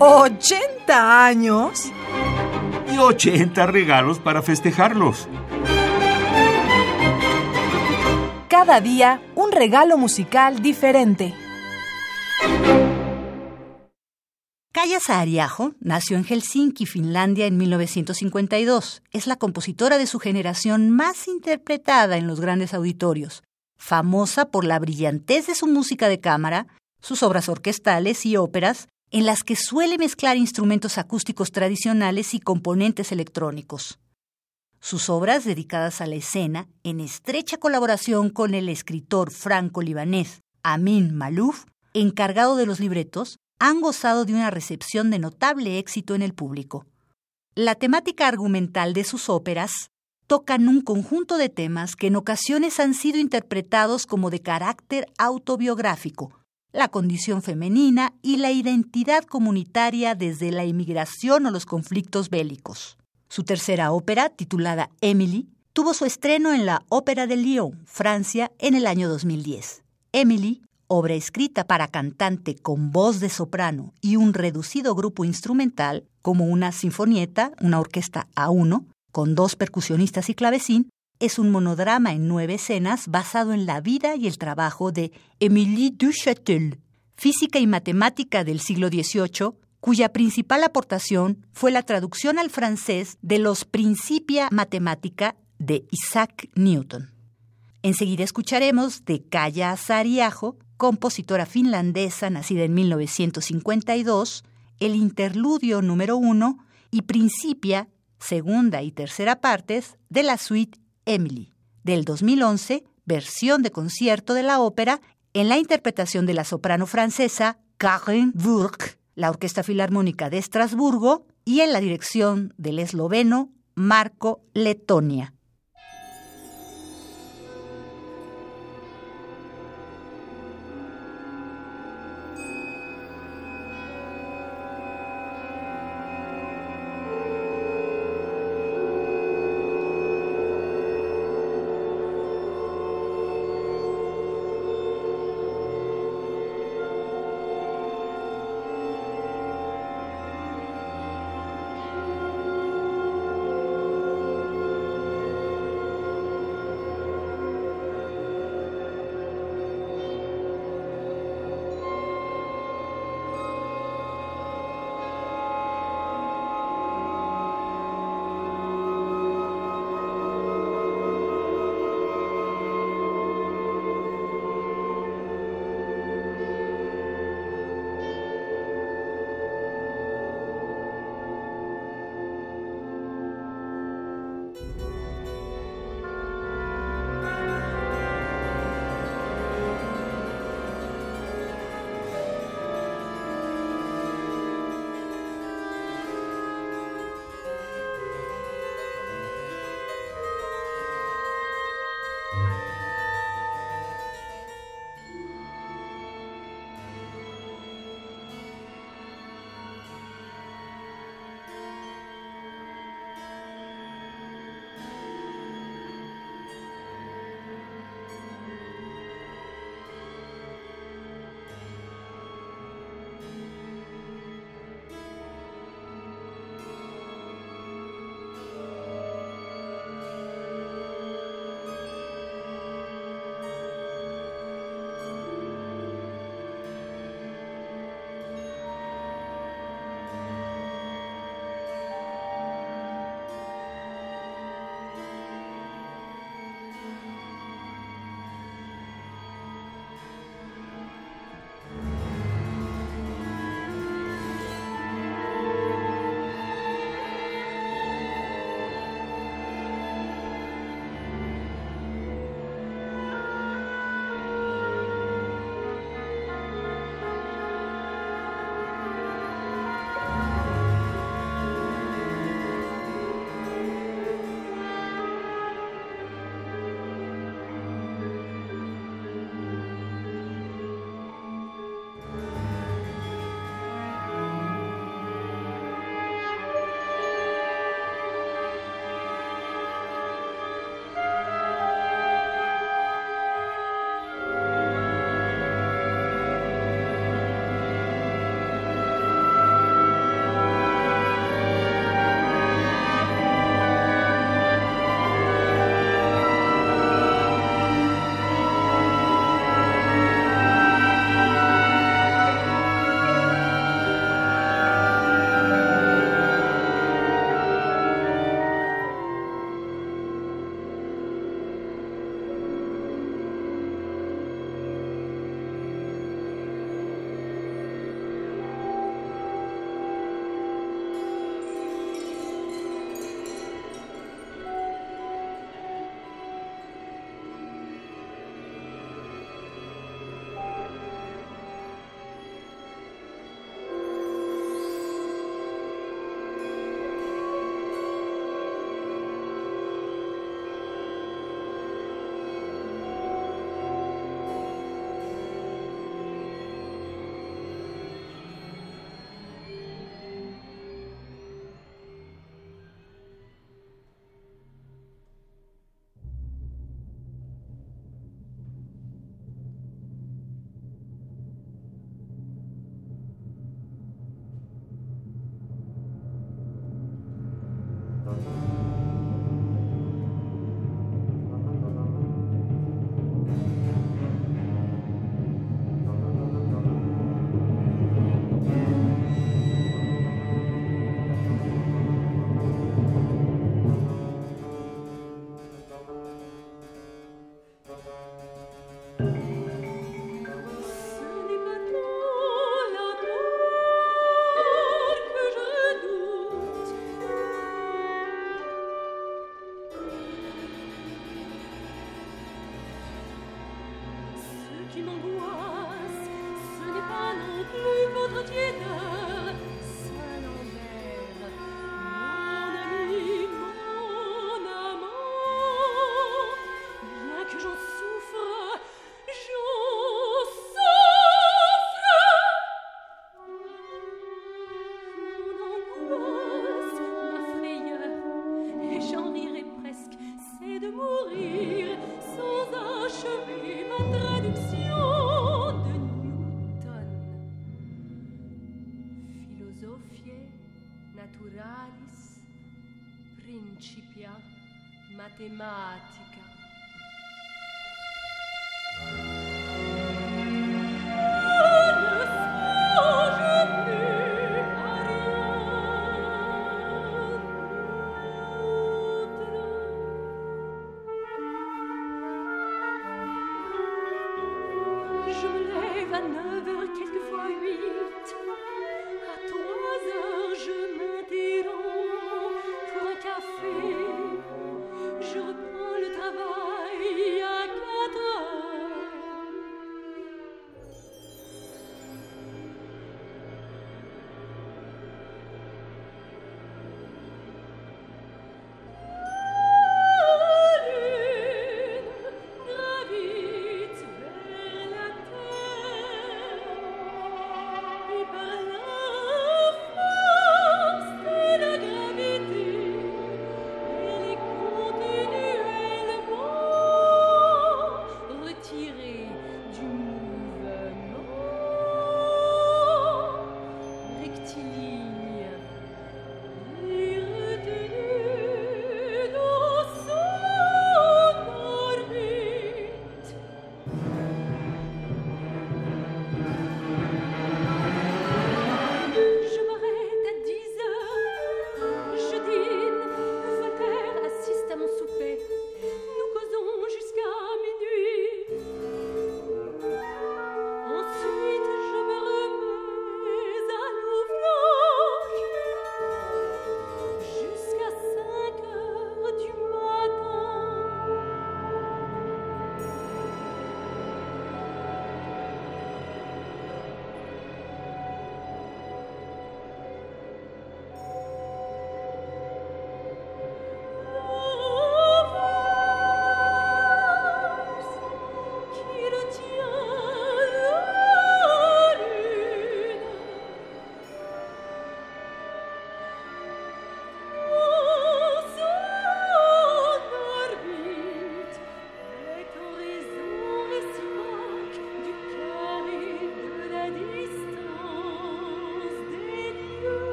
¿80 años? Y 80 regalos para festejarlos. Cada día un regalo musical diferente. Kaya Saariaho nació en Helsinki, Finlandia, en 1952. Es la compositora de su generación más interpretada en los grandes auditorios, famosa por la brillantez de su música de cámara, sus obras orquestales y óperas, en las que suele mezclar instrumentos acústicos tradicionales y componentes electrónicos. Sus obras dedicadas a la escena, en estrecha colaboración con el escritor franco-libanés Amin Malouf, encargado de los libretos, han gozado de una recepción de notable éxito en el público. La temática argumental de sus óperas tocan un conjunto de temas que en ocasiones han sido interpretados como de carácter autobiográfico, la condición femenina y la identidad comunitaria desde la inmigración o los conflictos bélicos. Su tercera ópera, titulada Emily, tuvo su estreno en la Ópera de Lyon, Francia, en el año 2010. Emily, obra escrita para cantante con voz de soprano y un reducido grupo instrumental, como una sinfonieta, una orquesta a uno, con dos percusionistas y clavecín, es un monodrama en nueve escenas basado en la vida y el trabajo de Émilie Duchâtel, física y matemática del siglo XVIII, cuya principal aportación fue la traducción al francés de los Principia Mathematica de Isaac Newton. Enseguida escucharemos de Kaya Saariaho, compositora finlandesa nacida en 1952, el interludio número uno y Principia, segunda y tercera partes de la suite Emily, del 2011, versión de concierto de la ópera en la interpretación de la soprano francesa Karen Burke la Orquesta Filarmónica de Estrasburgo y en la dirección del esloveno Marco Letonia.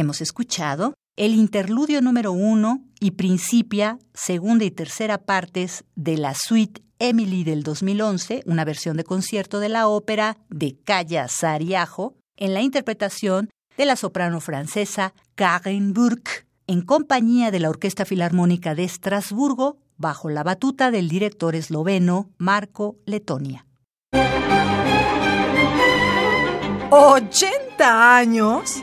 Hemos escuchado el interludio número uno y Principia, segunda y tercera partes de la suite Emily del 2011, una versión de concierto de la ópera de Calla Sariajo, en la interpretación de la soprano francesa Karen Burke, en compañía de la Orquesta Filarmónica de Estrasburgo, bajo la batuta del director esloveno Marco Letonia. ¿80 años?